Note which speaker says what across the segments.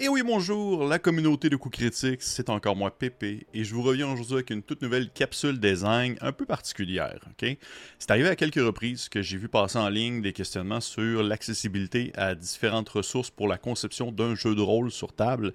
Speaker 1: Et oui, bonjour, la communauté de coups critiques, c'est encore moi Pépé, et je vous reviens aujourd'hui avec une toute nouvelle capsule design un peu particulière. C'est arrivé à quelques reprises que j'ai vu passer en ligne des questionnements sur l'accessibilité à différentes ressources pour la conception d'un jeu de rôle sur table,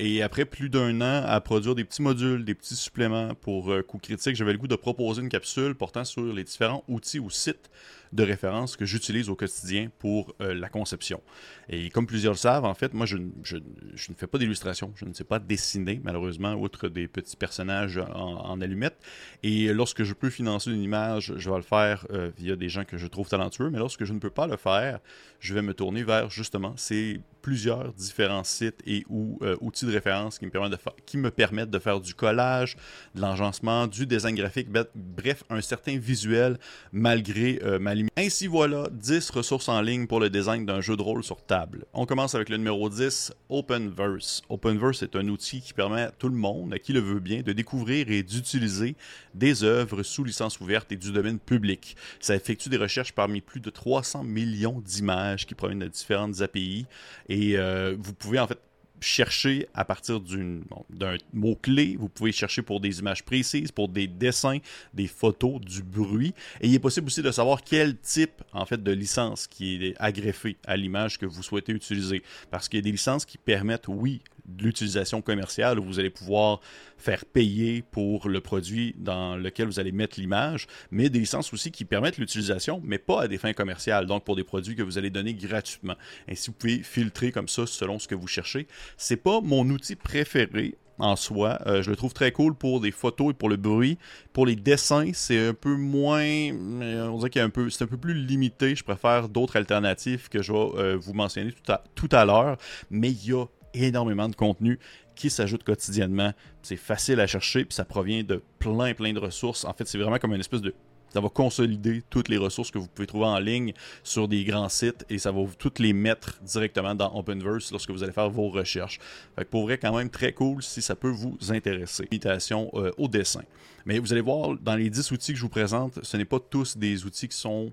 Speaker 1: et après plus d'un an à produire des petits modules, des petits suppléments pour euh, coups critiques, j'avais le goût de proposer une capsule portant sur les différents outils ou sites de référence que j'utilise au quotidien pour euh, la conception. Et comme plusieurs le savent, en fait, moi, je, je, ne fais pas d'illustration. Je ne sais pas dessiner, malheureusement, outre des petits personnages en, en allumettes. Et lorsque je peux financer une image, je vais le faire euh, via des gens que je trouve talentueux. Mais lorsque je ne peux pas le faire, je vais me tourner vers, justement, ces plusieurs différents sites et ou euh, outils de référence qui me, permettent de qui me permettent de faire du collage, de l'agencement, du design graphique, bref, un certain visuel malgré euh, ma limite. Ainsi voilà, 10 ressources en ligne pour le design d'un jeu de rôle sur table. On commence avec le numéro 10, Openverse. Openverse est un outil qui permet à tout le monde, à qui le veut bien, de découvrir et d'utiliser des œuvres sous licence ouverte et du domaine public. Ça effectue des recherches parmi plus de 300 millions d'images qui proviennent de différentes API et et euh, vous pouvez en fait chercher à partir d'un mot-clé. Vous pouvez chercher pour des images précises, pour des dessins, des photos, du bruit. Et il est possible aussi de savoir quel type en fait de licence qui est agreffé à l'image que vous souhaitez utiliser. Parce qu'il y a des licences qui permettent, oui, de l'utilisation commerciale où vous allez pouvoir faire payer pour le produit dans lequel vous allez mettre l'image, mais des licences aussi qui permettent l'utilisation, mais pas à des fins commerciales, donc pour des produits que vous allez donner gratuitement. Ainsi, vous pouvez filtrer comme ça selon ce que vous cherchez. C'est pas mon outil préféré en soi. Euh, je le trouve très cool pour des photos et pour le bruit. Pour les dessins, c'est un peu moins. On dirait qu'il un peu. C'est un peu plus limité. Je préfère d'autres alternatives que je vais euh, vous mentionner tout à, tout à l'heure. Mais il y a énormément de contenu qui s'ajoute quotidiennement. C'est facile à chercher, puis ça provient de plein, plein de ressources. En fait, c'est vraiment comme une espèce de ça va consolider toutes les ressources que vous pouvez trouver en ligne sur des grands sites et ça va toutes les mettre directement dans Openverse lorsque vous allez faire vos recherches. Fait que pour vrai, quand même très cool si ça peut vous intéresser. Invitation euh, au dessin. Mais vous allez voir, dans les 10 outils que je vous présente, ce n'est pas tous des outils qui sont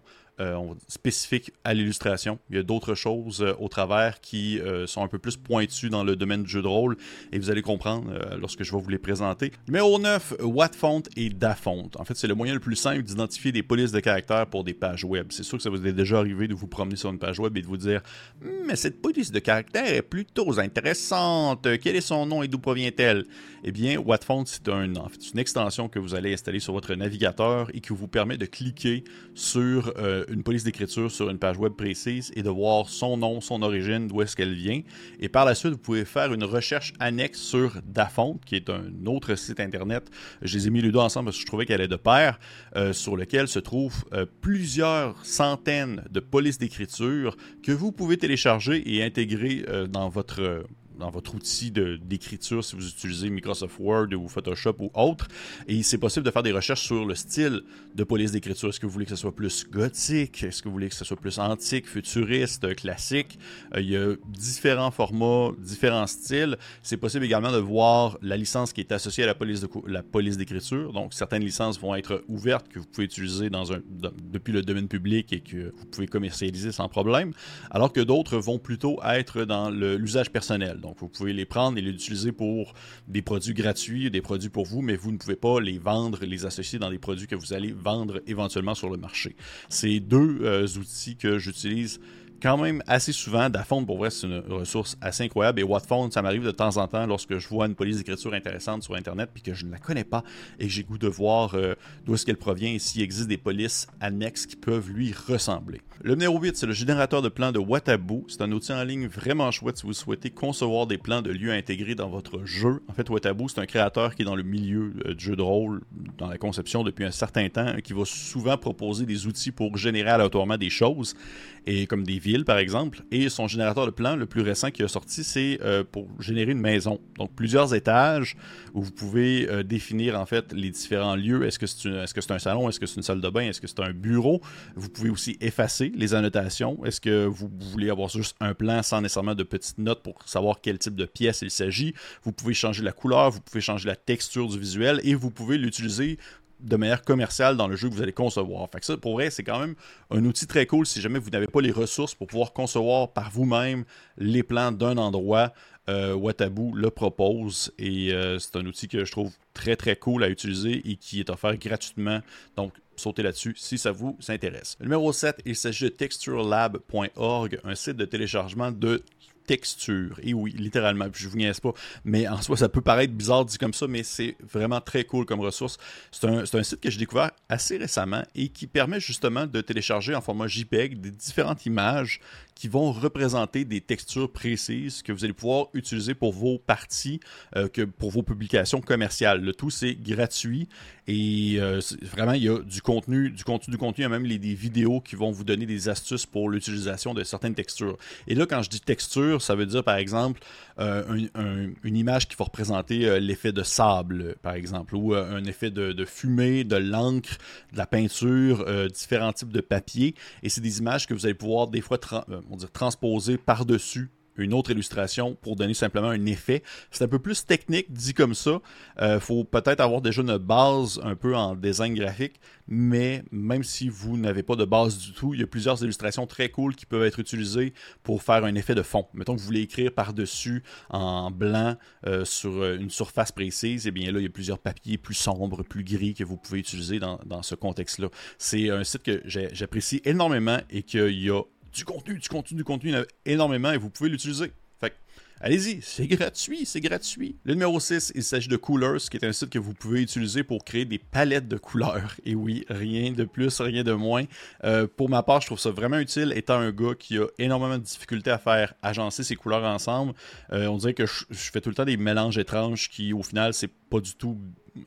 Speaker 1: spécifiques à l'illustration. Il y a d'autres choses euh, au travers qui euh, sont un peu plus pointues dans le domaine du jeu de rôle et vous allez comprendre lorsque je vais vous les présenter. Numéro 9, Wattfont et Dafont. En fait, c'est le moyen le plus simple d'identifier des polices de caractères pour des pages web. C'est sûr que ça vous est déjà arrivé de vous promener sur une page web et de vous dire Mais cette police de caractère est plutôt intéressante. Quel est son nom et d'où provient-elle Eh bien, Wattfont, c'est un, en fait, une extension que vous allez installer sur votre navigateur et qui vous permet de cliquer sur une police d'écriture sur une page web précise et de voir son nom, son origine, d'où est-ce qu'elle vient. Et par la suite, vous pouvez faire une recherche annexe sur Dafont, qui est un autre site internet. Je les ai mis les deux ensemble parce que je trouvais qu'elle est de pair, euh, sur lequel se trouvent euh, plusieurs centaines de polices d'écriture que vous pouvez télécharger et intégrer euh, dans votre dans votre outil d'écriture si vous utilisez Microsoft Word ou Photoshop ou autre. Et c'est possible de faire des recherches sur le style de police d'écriture. Est-ce que vous voulez que ce soit plus gothique? Est-ce que vous voulez que ce soit plus antique, futuriste, classique? Euh, il y a différents formats, différents styles. C'est possible également de voir la licence qui est associée à la police, de, la police d'écriture. Donc, certaines licences vont être ouvertes que vous pouvez utiliser depuis le domaine public et que vous pouvez commercialiser sans problème, alors que d'autres vont plutôt être dans l'usage personnel. Donc, vous pouvez les prendre et les utiliser pour des produits gratuits, des produits pour vous, mais vous ne pouvez pas les vendre, les associer dans des produits que vous allez vendre éventuellement sur le marché. C'est deux euh, outils que j'utilise quand même assez souvent. Dafont, pour vrai, c'est une ressource assez incroyable. Et Wattphone, ça m'arrive de temps en temps lorsque je vois une police d'écriture intéressante sur Internet puis que je ne la connais pas et que j'ai goût de voir euh, d'où est-ce qu'elle provient et s'il existe des polices annexes qui peuvent lui ressembler. Le numéro 8, c'est le générateur de plans de Watabu. C'est un outil en ligne vraiment chouette si vous souhaitez concevoir des plans de lieux intégrés dans votre jeu. En fait, Watabu, c'est un créateur qui est dans le milieu euh, du jeu de rôle, dans la conception depuis un certain temps, qui va souvent proposer des outils pour générer aléatoirement des choses, et comme des villes par exemple. Et son générateur de plans, le plus récent qui a sorti, c'est euh, pour générer une maison. Donc, plusieurs étages où vous pouvez euh, définir, en fait, les différents lieux. Est-ce que c'est est -ce c'est un salon? Est-ce que c'est une salle de bain? Est-ce que c'est un bureau? Vous pouvez aussi effacer les annotations. Est-ce que vous voulez avoir juste un plan sans nécessairement de petites notes pour savoir quel type de pièce il s'agit? Vous pouvez changer la couleur, vous pouvez changer la texture du visuel et vous pouvez l'utiliser de manière commerciale dans le jeu que vous allez concevoir. Fait que ça, pour vrai, c'est quand même un outil très cool si jamais vous n'avez pas les ressources pour pouvoir concevoir par vous-même les plans d'un endroit. Euh, Watabu le propose et euh, c'est un outil que je trouve très très cool à utiliser et qui est offert gratuitement. Donc sautez là-dessus si ça vous intéresse. numéro 7, il s'agit de texturelab.org, un site de téléchargement de texture. Et oui, littéralement, je vous niaise pas, mais en soi, ça peut paraître bizarre dit comme ça, mais c'est vraiment très cool comme ressource. C'est un, un, site que j'ai découvert assez récemment et qui permet justement de télécharger en format JPEG des différentes images qui vont représenter des textures précises que vous allez pouvoir utiliser pour vos parties, euh, que pour vos publications commerciales. Le tout, c'est gratuit et euh, vraiment, il y a du contenu, du contenu, du contenu, il y a même les, des vidéos qui vont vous donner des astuces pour l'utilisation de certaines textures. Et là, quand je dis texture, ça veut dire par exemple euh, une image qui va représenter l'effet de sable, par exemple, ou un effet de, fumée, de l'encre, de la peinture, différents types de papier. Et c'est des images que vous allez pouvoir des fois transposer par-dessus une autre illustration pour donner simplement un effet. C'est un peu plus technique dit comme ça. Il euh, faut peut-être avoir déjà une base un peu en design graphique, mais même si vous n'avez pas de base du tout, il y a plusieurs illustrations très cool qui peuvent être utilisées pour faire un effet de fond. Mettons que vous voulez écrire par-dessus en blanc euh, sur une surface précise, et eh bien là, il y a plusieurs papiers plus sombres, plus gris que vous pouvez utiliser dans, dans ce contexte-là. C'est un site que j'apprécie énormément et qu'il y a du contenu, du contenu, du contenu, il y en a énormément et vous pouvez l'utiliser. Fait allez-y, c'est gratuit, c'est gratuit. Le numéro 6, il s'agit de Coolers, qui est un site que vous pouvez utiliser pour créer des palettes de couleurs. Et oui, rien de plus, rien de moins. Euh, pour ma part, je trouve ça vraiment utile, étant un gars qui a énormément de difficultés à faire agencer ses couleurs ensemble. Euh, on dirait que je, je, fais tout le temps des mélanges étranges qui, au final, c'est du tout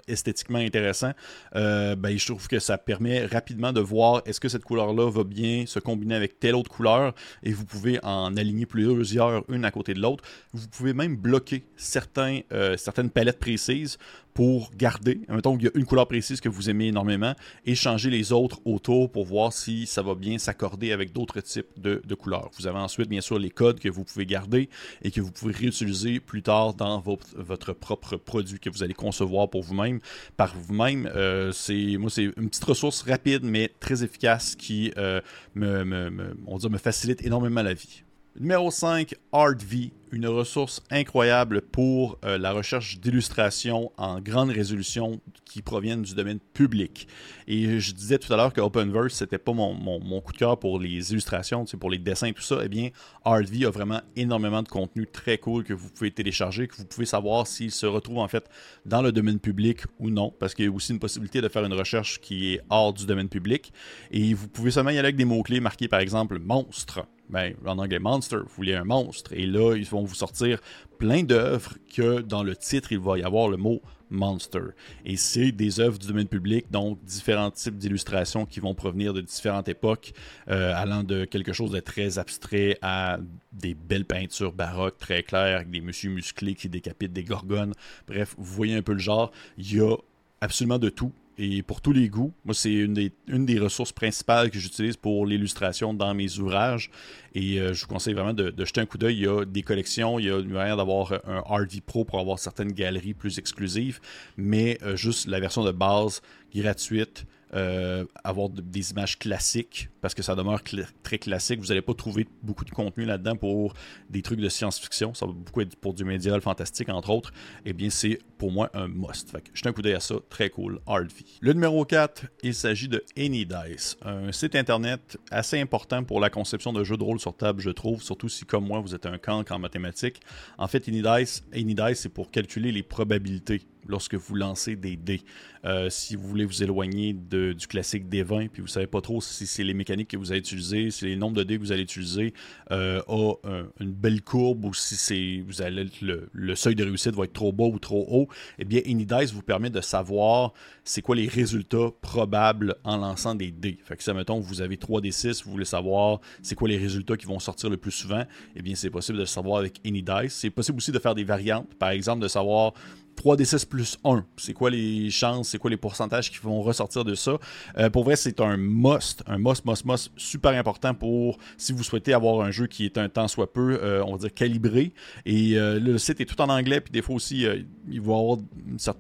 Speaker 1: esthétiquement intéressant, euh, ben, je trouve que ça permet rapidement de voir est-ce que cette couleur-là va bien se combiner avec telle autre couleur? Et vous pouvez en aligner plusieurs, une à côté de l'autre. Vous pouvez même bloquer certains, euh, certaines palettes précises pour garder, mettons qu'il y a une couleur précise que vous aimez énormément, et changer les autres autour pour voir si ça va bien s'accorder avec d'autres types de, couleurs. Vous avez ensuite, bien sûr, les codes que vous pouvez garder et que vous pouvez réutiliser plus tard dans votre, propre produit que vous allez concevoir pour vous-même, par vous-même. Euh, c'est, moi, c'est une petite ressource rapide, mais très efficace qui euh, me, me, on me facilite énormément la vie. Numéro 5, ArtV une ressource incroyable pour euh, la recherche d'illustrations en grande résolution qui proviennent du domaine public. Et je disais tout à l'heure que Openverse, c'était pas mon, coup de cœur pour les illustrations, pour les dessins, tout ça. Eh bien, ArtV a vraiment énormément de contenu très cool que vous pouvez télécharger, que vous pouvez savoir s'il se retrouve en fait dans le domaine public ou non, parce qu'il y a aussi une possibilité de faire une recherche qui est hors du domaine public. Et vous pouvez seulement y aller avec des mots-clés marqués par exemple monstre. Ben, en anglais, monster, vous voulez un monstre. Et là, ils vont vous sortir plein d'œuvres que dans le titre, il va y avoir le mot monster. Et c'est des œuvres du domaine public, donc différents types d'illustrations qui vont provenir de différentes époques, euh, allant de quelque chose de très abstrait à des belles peintures baroques très claires, avec des messieurs musclés qui décapitent des gorgones. Bref, vous voyez un peu le genre. Il y a absolument de tout et pour tous les goûts. Moi, c'est une des, ressources principales que j'utilise pour l'illustration dans mes ouvrages. Et euh, je vous conseille vraiment de, jeter un coup d'œil. Il y a des collections, il y a une manière d'avoir un RD Pro pour avoir certaines galeries plus exclusives, mais euh, juste la version de base gratuite euh, avoir des images classiques, parce que ça demeure très classique. Vous n'allez pas trouver beaucoup de contenu là-dedans pour des trucs de science-fiction. Ça va beaucoup être pour du médiéval fantastique, entre autres. Eh bien, c'est pour moi un must. Fait que un coup d'œil à ça. Très cool. Hard Le numéro 4, il s'agit de AnyDice, un site internet assez important pour la conception de jeux de rôle sur table, je trouve, surtout si, comme moi, vous êtes un cancre en mathématiques. En fait, AnyDice, AnyDice c'est pour calculer les probabilités lorsque vous lancez des dés. Euh, si vous voulez vous éloigner du classique des 20, puis vous ne savez pas trop si c'est les mécaniques que vous allez utiliser, si les nombres de dés que vous allez utiliser euh, a une belle courbe ou si vous allez le, le, seuil de réussite va être trop bas ou trop haut, eh bien Anydice vous permet de savoir c'est quoi les résultats probables en lançant des dés. Fait que ça mettons vous avez 3 d 6, vous voulez savoir c'est quoi les résultats qui vont sortir le plus souvent, eh bien c'est possible de savoir avec Anydice. C'est possible aussi de faire des variantes, par exemple de savoir 3d6 plus 1. C'est quoi les chances, c'est quoi les pourcentages qui vont ressortir de ça? Euh, pour vrai, c'est un must, un must, must, must super important pour si vous souhaitez avoir un jeu qui est un temps soit peu, euh, on va dire calibré. Et euh, le site est tout en anglais, puis des fois aussi, il va y avoir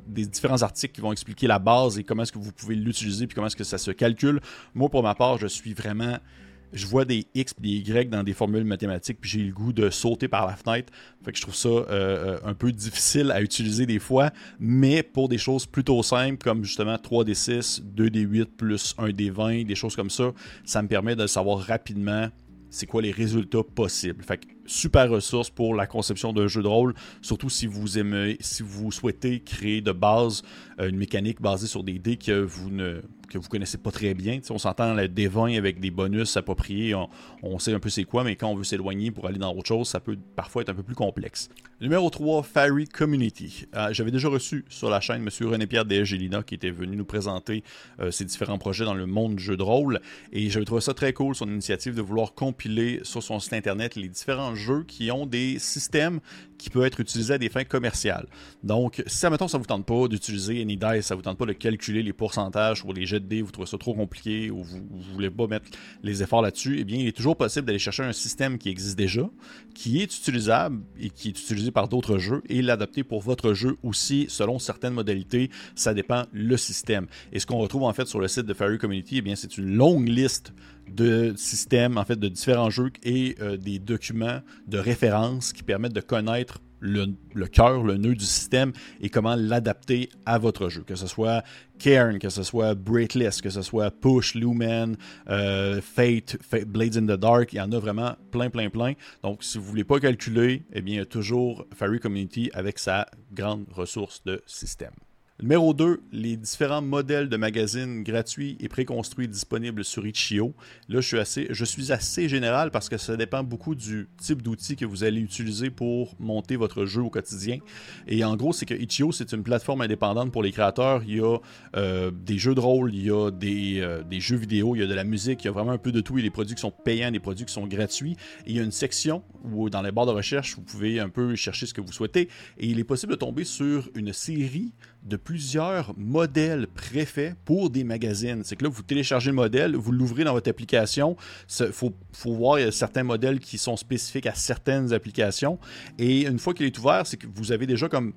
Speaker 1: des différents articles qui vont expliquer la base et comment est-ce que vous pouvez l'utiliser, puis comment est-ce que ça se calcule. Moi, pour ma part, je suis vraiment je vois des X et des Y dans des formules mathématiques, puis j'ai le goût de sauter par la fenêtre. Fait que je trouve ça euh, euh, un peu difficile à utiliser des fois, mais pour des choses plutôt simples, comme justement 3D6, 2D8 plus 1D20, des choses comme ça, ça me permet de savoir rapidement c'est quoi les résultats possibles. Fait que super ressource pour la conception d'un jeu de rôle, surtout si vous aimez, si vous souhaitez créer de base euh, une mécanique basée sur des dés que vous ne que vous connaissez pas très bien. on s'entend le D20 avec des bonus appropriés, on, sait un peu c'est quoi, mais quand on veut s'éloigner pour aller dans autre chose, ça peut parfois être un peu plus complexe. Numéro 3, Fairy Community. Euh, j'avais déjà reçu sur la chaîne M. René-Pierre Desgelina qui était venu nous présenter euh, ses différents projets dans le monde du jeu de rôle, et j'avais trouvé ça très cool, son initiative de vouloir compiler sur son site internet les différents jeux qui ont des systèmes qui peuvent être utilisés à des fins commerciales. Donc, si, admettons, ça ne vous tente pas d'utiliser AnyDice, ça ne vous tente pas de calculer les pourcentages pour les jets de dés, vous trouvez ça trop compliqué ou vous ne voulez pas mettre les efforts là-dessus, eh bien, il est toujours possible d'aller chercher un système qui existe déjà, qui est utilisable et qui est utilisé par d'autres jeux et l'adapter pour votre jeu aussi selon certaines modalités. Ça dépend le système. Et ce qu'on retrouve en fait sur le site de Fairy Community, eh bien, c'est une longue liste de systèmes, en fait, de différents jeux et euh, des documents de référence qui permettent de connaître le, cœur, le nœud du système et comment l'adapter à votre jeu. Que ce soit Cairn, que ce soit Breakless, que ce soit Push, Lumen, euh, Fate, Blades in the Dark, il y en a vraiment plein, plein, plein. Donc, si vous ne voulez pas calculer, eh bien, toujours Fairy Community avec sa grande ressource de système. Numéro 2, les différents modèles de magazines gratuits et préconstruits disponibles sur Itch.io. Là, je suis, assez, général parce que ça dépend beaucoup du type d'outil que vous allez utiliser pour monter votre jeu au quotidien. Et en gros, c'est que Itch.io, c'est une plateforme indépendante pour les créateurs. Il y a euh, des jeux de rôle, il y a des, euh, des, jeux vidéo, il y a de la musique, il y a vraiment un peu de tout. Il y a des produits qui sont payants, des produits qui sont gratuits. Et il y a une section où, dans les barres de recherche, vous pouvez un peu chercher ce que vous souhaitez. Et il est possible de tomber sur une série de plusieurs modèles préfaits pour des magazines. C'est que là, vous téléchargez le modèle, vous l'ouvrez dans votre application. Il faut, voir, certains modèles qui sont spécifiques à certaines applications. Et une fois qu'il est ouvert, c'est que vous avez déjà comme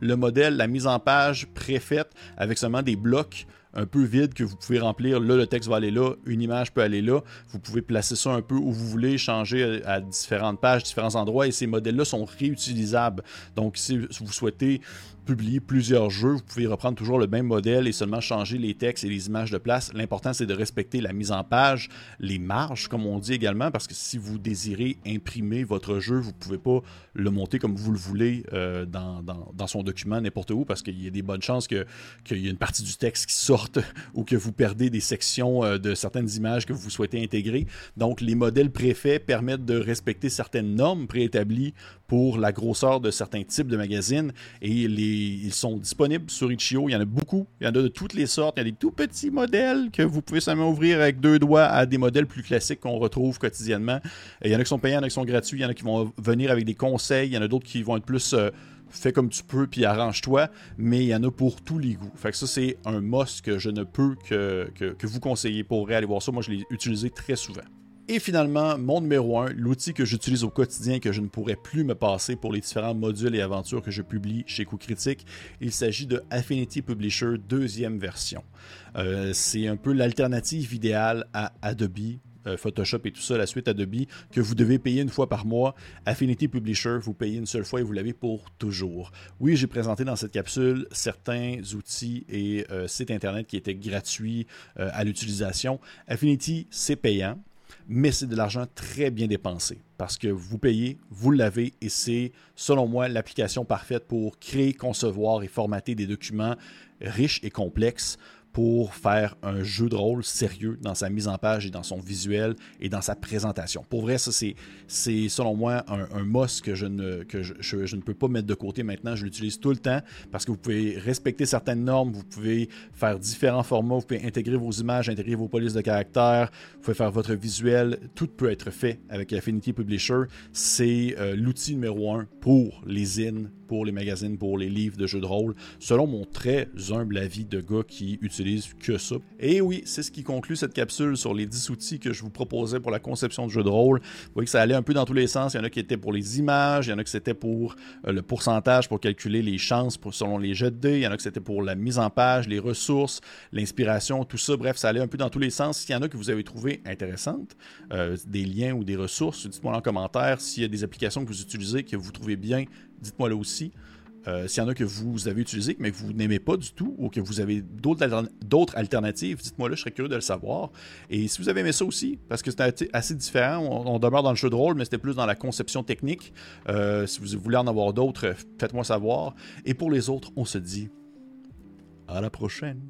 Speaker 1: le modèle, la mise en page préfaite avec seulement des blocs un peu vides que vous pouvez remplir. Là, le texte va aller là, une image peut aller là. Vous pouvez placer ça un peu où vous voulez, changer à différentes pages, différents endroits, et ces modèles-là sont réutilisables. Donc, si vous souhaitez publier plusieurs jeux, vous pouvez reprendre toujours le même modèle et seulement changer les textes et les images de place. L'important, c'est de respecter la mise en page, les marges, comme on dit également, parce que si vous désirez imprimer votre jeu, vous ne pouvez pas le monter comme vous le voulez euh, dans, dans, son document n'importe où, parce qu'il y a des bonnes chances qu'il y ait une partie du texte qui sorte ou que vous perdez des sections euh, de certaines images que vous souhaitez intégrer. Donc, les modèles préfaits permettent de respecter certaines normes préétablies pour la grosseur de certains types de magazines et les ils sont disponibles sur Itch.io. Il y en a beaucoup. Il y en a de toutes les sortes. Il y a des tout petits modèles que vous pouvez seulement ouvrir avec deux doigts à des modèles plus classiques qu'on retrouve quotidiennement. il y en a qui sont payants, il y en a qui sont gratuits, il y en a qui vont venir avec des conseils, il y en a d'autres qui vont être plus euh, fais comme tu peux puis arrange-toi, mais il y en a pour tous les goûts. Fait que ça, c'est un must que je ne peux que, que vous conseiller pour aller voir ça. Moi, je l'ai utilisé très souvent. Et finalement, mon numéro 1, l'outil que j'utilise au quotidien que je ne pourrais plus me passer pour les différents modules et aventures que je publie chez Coup Critique, il s'agit de Affinity Publisher deuxième version. Euh, c'est un peu l'alternative idéale à Adobe euh, Photoshop et tout ça, la suite Adobe, que vous devez payer une fois par mois. Affinity Publisher, vous payez une seule fois et vous l'avez pour toujours. Oui, j'ai présenté dans cette capsule certains outils et euh, sites Internet qui étaient gratuits à l'utilisation. Affinity, c'est payant mais c'est de l'argent très bien dépensé parce que vous payez, vous l'avez et c'est, selon moi, l'application parfaite pour créer, concevoir et formater des documents riches et complexes pour faire un jeu de rôle sérieux dans sa mise en page et dans son visuel et dans sa présentation. Pour vrai, ça, c'est, c'est selon moi un, un que, je ne, que je, ne peux pas mettre de côté maintenant. Je l'utilise tout le temps parce que vous pouvez respecter certaines normes, vous pouvez faire différents formats, vous pouvez intégrer vos images, intégrer vos polices de caractères, vous pouvez faire votre visuel. Tout peut être fait avec Affinity Publisher. C'est euh, l'outil numéro un pour les in pour les magazines, pour les livres de jeux de rôle, selon mon très humble avis de gars qui utilise que ça. Et oui, c'est ce qui conclut cette capsule sur les 10 outils que je vous proposais pour la conception de jeux de rôle. Vous voyez que ça allait un peu dans tous les sens. Il y en a qui étaient pour les images, il y en a qui c'était pour euh, le pourcentage pour calculer les chances selon les jets de dés, il y en a qui c'était pour la mise en page, les ressources, l'inspiration, tout ça. Bref, ça allait un peu dans tous les sens. S'il y en a que vous avez trouvé intéressantes, euh, des liens ou des ressources, dites-moi en commentaire. S'il y a des applications que vous utilisez que vous trouvez bien, dites-moi là aussi. Euh, s'il y en a que vous avez utilisé, mais que vous n'aimez pas du tout, ou que vous avez d'autres alternatives, dites-moi là, je serais curieux de le savoir. Et si vous avez aimé ça aussi, parce que c'était assez différent, on, demeure dans le jeu de rôle, mais c'était plus dans la conception technique. Euh, si vous voulez en avoir d'autres, faites-moi savoir. Et pour les autres, on se dit à la prochaine.